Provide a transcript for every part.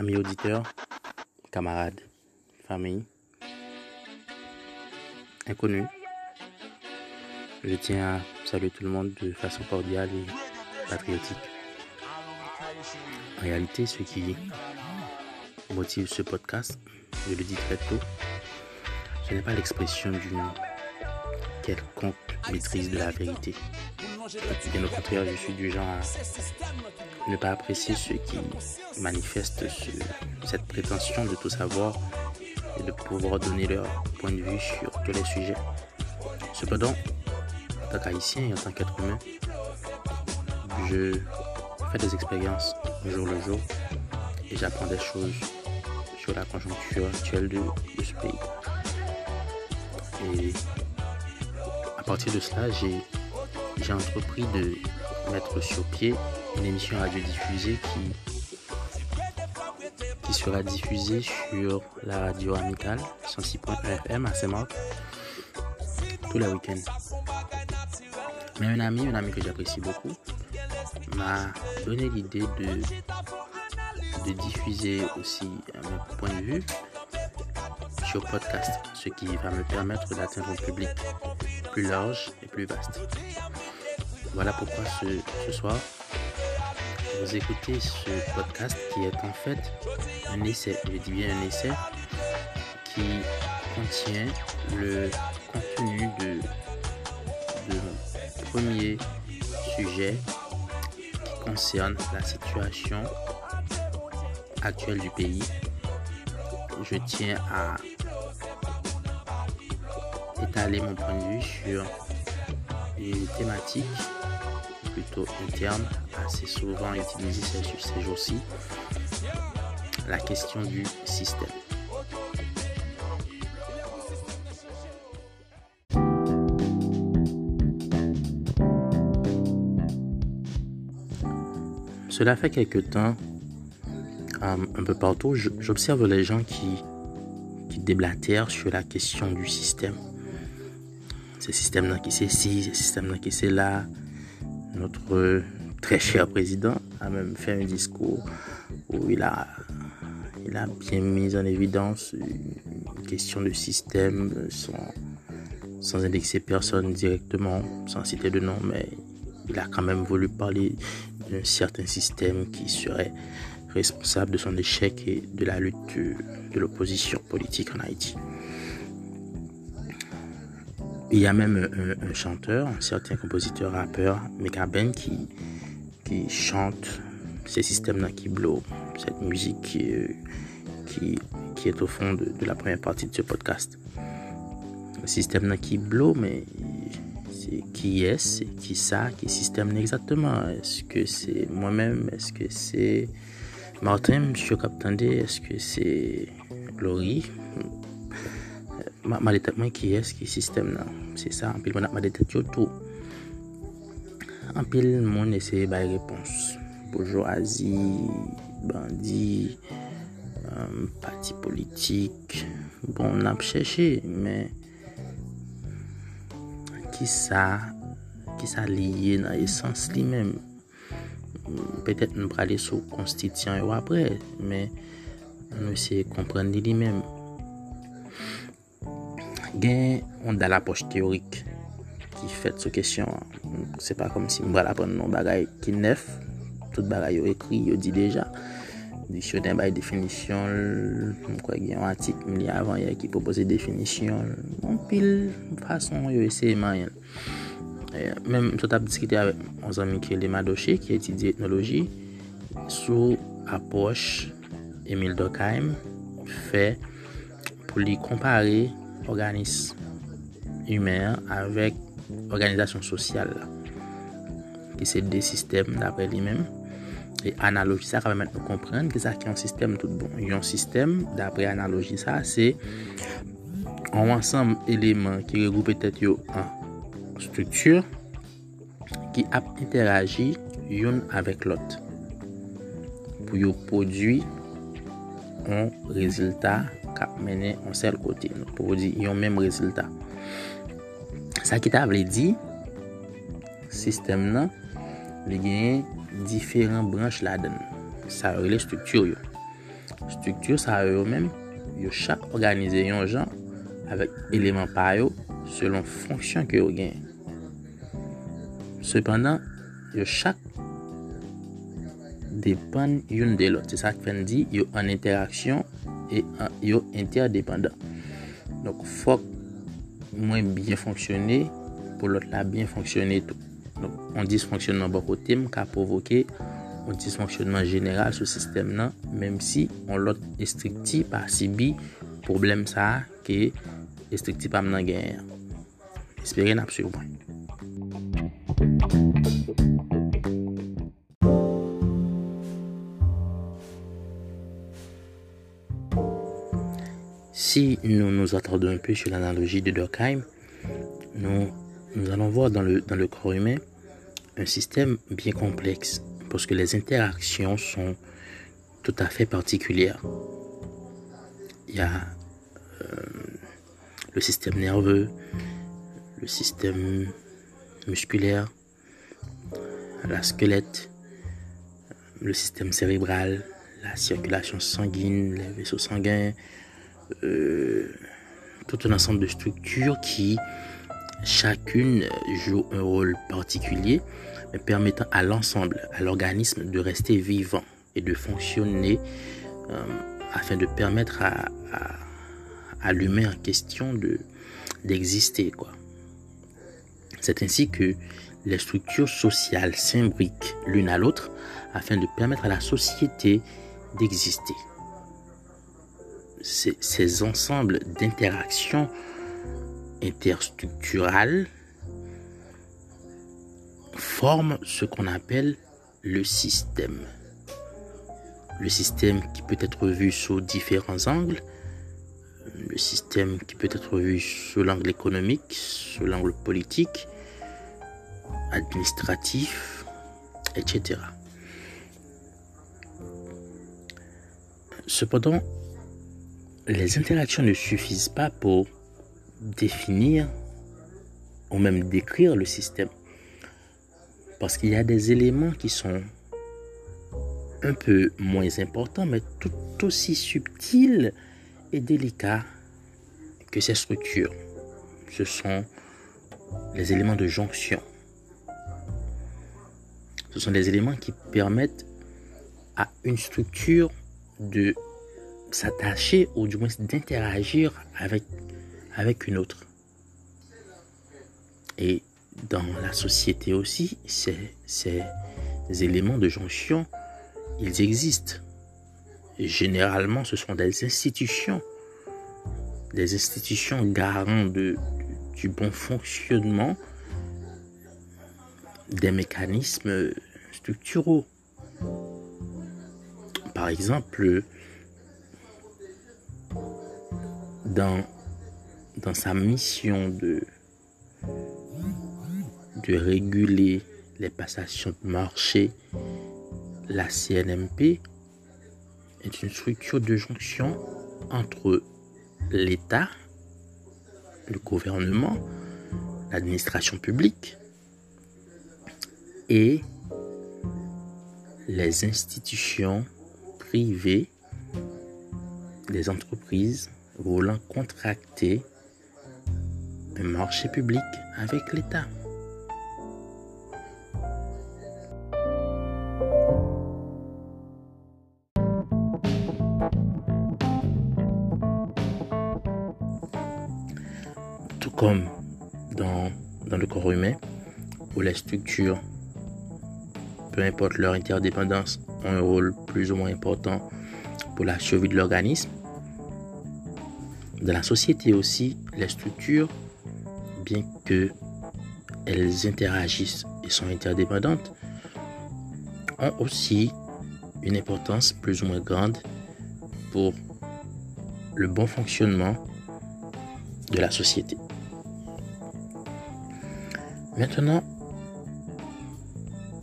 amis auditeurs, camarades, famille, inconnus. Je tiens à saluer tout le monde de façon cordiale et patriotique. En réalité, ce qui motive ce podcast, je le dis très tôt, ce n'est pas l'expression d'une quelconque maîtrise de la vérité. Bien au contraire, je suis du genre à ne pas apprécier ceux qui manifestent cette prétention de tout savoir et de pouvoir donner leur point de vue sur tous les sujets. Cependant, en tant qu'haïtien et en tant qu'être humain, je fais des expériences jour le jour et j'apprends des choses sur la conjoncture actuelle de, ce pays. Et à partir de cela, j'ai entrepris de mettre sur pied une émission radiodiffusée qui, qui sera diffusée sur la radio amicale 106.1 FM à Saint-Marc tous les week-ends. Mais un ami, un ami que j'apprécie beaucoup, m'a donné l'idée de, de diffuser aussi mon point de vue sur podcast, ce qui va me permettre d'atteindre un public plus large et plus vaste. Voilà pourquoi ce, soir, vous écoutez ce podcast qui est en fait un essai, je dis bien un essai, qui contient le contenu de, mon premier sujet qui concerne la situation actuelle du pays. Je tiens à étaler mon point de vue sur une thématique plutôt interne, assez souvent utilisée ces jours-ci, la question du système. Cela fait quelque temps, euh, un peu partout, j'observe les gens qui, qui déblatèrent sur la question du système. Ce système-là qui c'est ci, ce système-là qui c'est là. Notre très cher président a même fait un discours où il a, il a bien mis en évidence une question de système sans, sans indexer personne directement, sans citer de nom, mais il a quand même voulu parler d'un certain système qui serait responsable de son échec et de la lutte de l'opposition politique en Haïti. Il y a même un, chanteur, un certain compositeur rappeur, Ben, qui, qui chante ces systèmes-là cette musique qui, qui, est au fond de, la première partie de ce podcast. Le système-là qui blow, mais c'est qui est, c'est qui ça, qui système exactement? Est-ce que c'est moi-même, est-ce que c'est Martin, M. Captandé, est-ce que c'est Glory? ma detet mwen ki es ki sistem nan. Se sa, anpil mwen ap ma detet yo tou. Anpil mwen eseye bay repons. Bourgeoisie, bandi, um, pati politik. Bon, nan ap chèche, men ki sa, ki sa liye nan esans li men. Petet nou prale sou konstityan yo apre, men nou eseye komprende li men. gen yon dal apos teorik ki fet sou kesyon. Se pa kom si mbra la pon nou bagay ki nef, tout bagay yo ekri, yo di deja. Diksyonen bay definisyon, mkwa gen yon atik mli avan ya ki popose definisyon, mpil bon, fason yo ese man yon. E, Mem sot ap diskite avè an zan Mikel Demadoche ki etidye etnologi sou apos Emil Dokheim fè pou li kompare organisme humen avèk organizasyon sosyal la. Ki se de sistem dapre li men. E analogi sa ka pèmèt nou komprende ki sa ki yon sistem tout bon. Yon sistem dapre analogi sa se an wansam eleman ki regroupe tèt yo an struktur ki ap interagi yon avèk lot. Pou yo prodwi an rezultat kap mene an sel kote. Pou di yon menm rezultat. Sa ki ta vle di, sistem nan, li genye diferent branche la den. Sa yo le struktur yo. Struktur sa yo menm, yo chak organize yon jan avèk eleman pa yo selon fonksyon ki yo genye. Sependan, yo chak depan yon de lot. Se sa kwen di, yo an interaksyon e yo interdependant. Donk fok mwen byen fonksyonne pou lot la byen fonksyonne tou. Donk on disfonksyonman bako bon tem ka provoke on disfonksyonman general sou sistem nan menm si on lot estrikti pa si bi problem sa ke estrikti pa mnen genyen. Espere nap sou mwen. Si nous nous attardons un peu sur l'analogie de Durkheim, nous, nous allons voir dans le, corps humain un système bien complexe parce que les interactions sont tout à fait particulières. Il y a euh, le système nerveux, le système musculaire, la squelette, le système cérébral, la circulation sanguine, les vaisseaux sanguins, tout un ensemble de structures qui chacune joue un rôle particulier, permettant à l'ensemble, à l'organisme de rester vivant et de fonctionner euh, afin de permettre à, l'humain en question de d'exister quoi. C'est ainsi que les structures sociales s'imbriquent l'une à l'autre afin de permettre à la société d'exister. Ces ensembles d'interactions interstructurales forment ce qu'on appelle le système. Le système qui peut être vu sous différents angles, le système qui peut être vu sous l'angle économique, sous l'angle politique, administratif, etc. Cependant, les interactions ne suffisent pas pour définir ou même décrire le système. Parce qu'il y a des éléments qui sont un peu moins importants, mais tout aussi subtils et délicats que ces structures. Ce sont les éléments de jonction. Ce sont des éléments qui permettent à une structure de s'attacher ou du moins d'interagir avec, avec une autre. Et dans la société aussi, ces, éléments de jonction, ils existent. généralement, ce sont des institutions, des institutions garantes de, du bon fonctionnement des mécanismes structuraux. Par exemple, dans, dans sa mission de, de réguler les passations de marché, la CNMP est une structure de jonction entre l'État, le gouvernement, l'administration publique et les institutions privées, les entreprises voulant contracter un marché public avec l'État. Tout comme dans, dans le corps humain, où les structures, peu importe leur interdépendance, ont un rôle plus ou moins important pour la survie de l'organisme, dans la société aussi, les structures, bien que elles interagissent et sont interdépendantes, ont aussi une importance plus ou moins grande pour le bon fonctionnement de la société. Maintenant,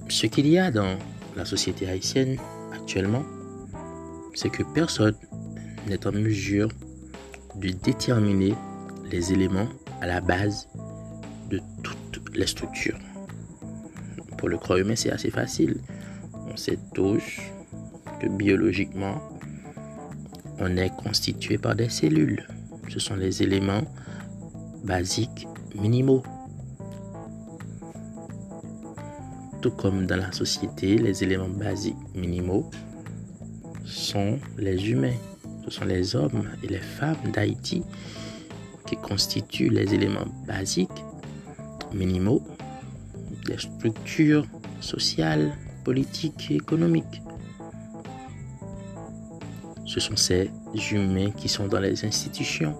ce qu'il y a dans la société haïtienne actuellement, c'est que personne n'est en mesure de déterminer les éléments à la base de toutes les structures. Pour le corps humain, c'est assez facile. On sait tous que biologiquement, on est constitué par des cellules. Ce sont les éléments basiques minimaux. Tout comme dans la société, les éléments basiques minimaux sont les humains. Ce sont les hommes et les femmes d'Haïti qui constituent les éléments basiques minimaux des structures sociales, politiques et économiques. Ce sont ces humains qui sont dans les institutions.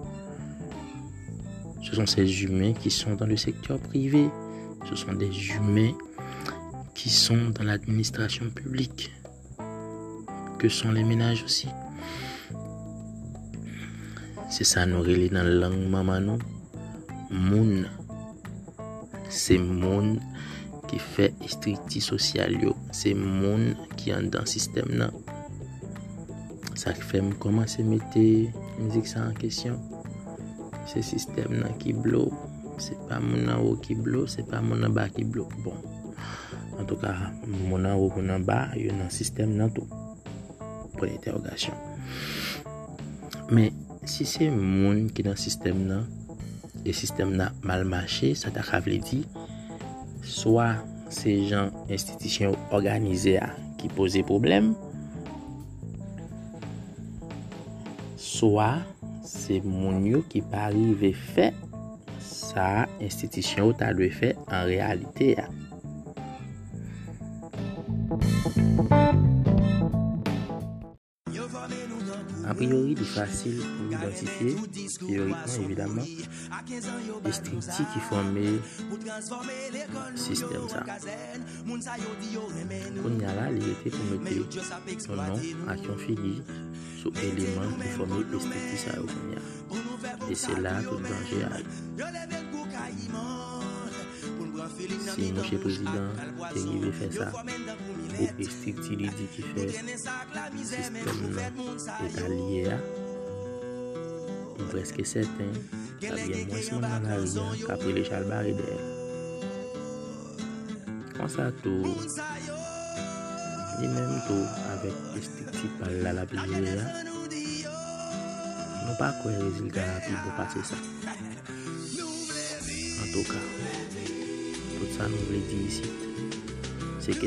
Ce sont ces humains qui sont dans le secteur privé. Ce sont des humains qui sont dans l'administration publique. Que sont les ménages aussi? Se sa nou rele nan lang maman nou, moun. Se moun ki fe estrikti sosyal yo. Se moun ki an dan sistem nan. Sa ki fe m koman se mette mizik sa an kesyon. Se sistem nan ki blou. Se pa moun an ou ki blou, se pa moun an ba ki blou. Bon, an tou ka moun an ou moun an ba, yo nan sistem nan tou. Pon interrogasyon. Men, si se moun ki nan sistem nan, e sistem nan malmache, sa ta ka vle di, swa se jan institisyen ou organize a ki pose problem, swa se moun yo ki pa rive fe, sa institisyen ou ta dwe fe an realite a. A priori, li fasil pou identifiye, teorikman evidaman, estripti ki fome sistem sa. Kon yala, li ete pou mette yon nan ak yon fili sou eleman ki fome estripti sa yo kon yala. E se la pou danje a. Si monshe prezident te rive fè sa, ou estrikti li di ki fè sistem nan etan liye a, ou preske seten, sa gen mwens moun nan la riyan kapre le chalbare de. El. Kon sa tou, li menm tou avèk estrikti pal la la pliye a, nou pa kwen rezultat api pou pase sa. En tou ka, tout ça nous voulons dire ici, c'est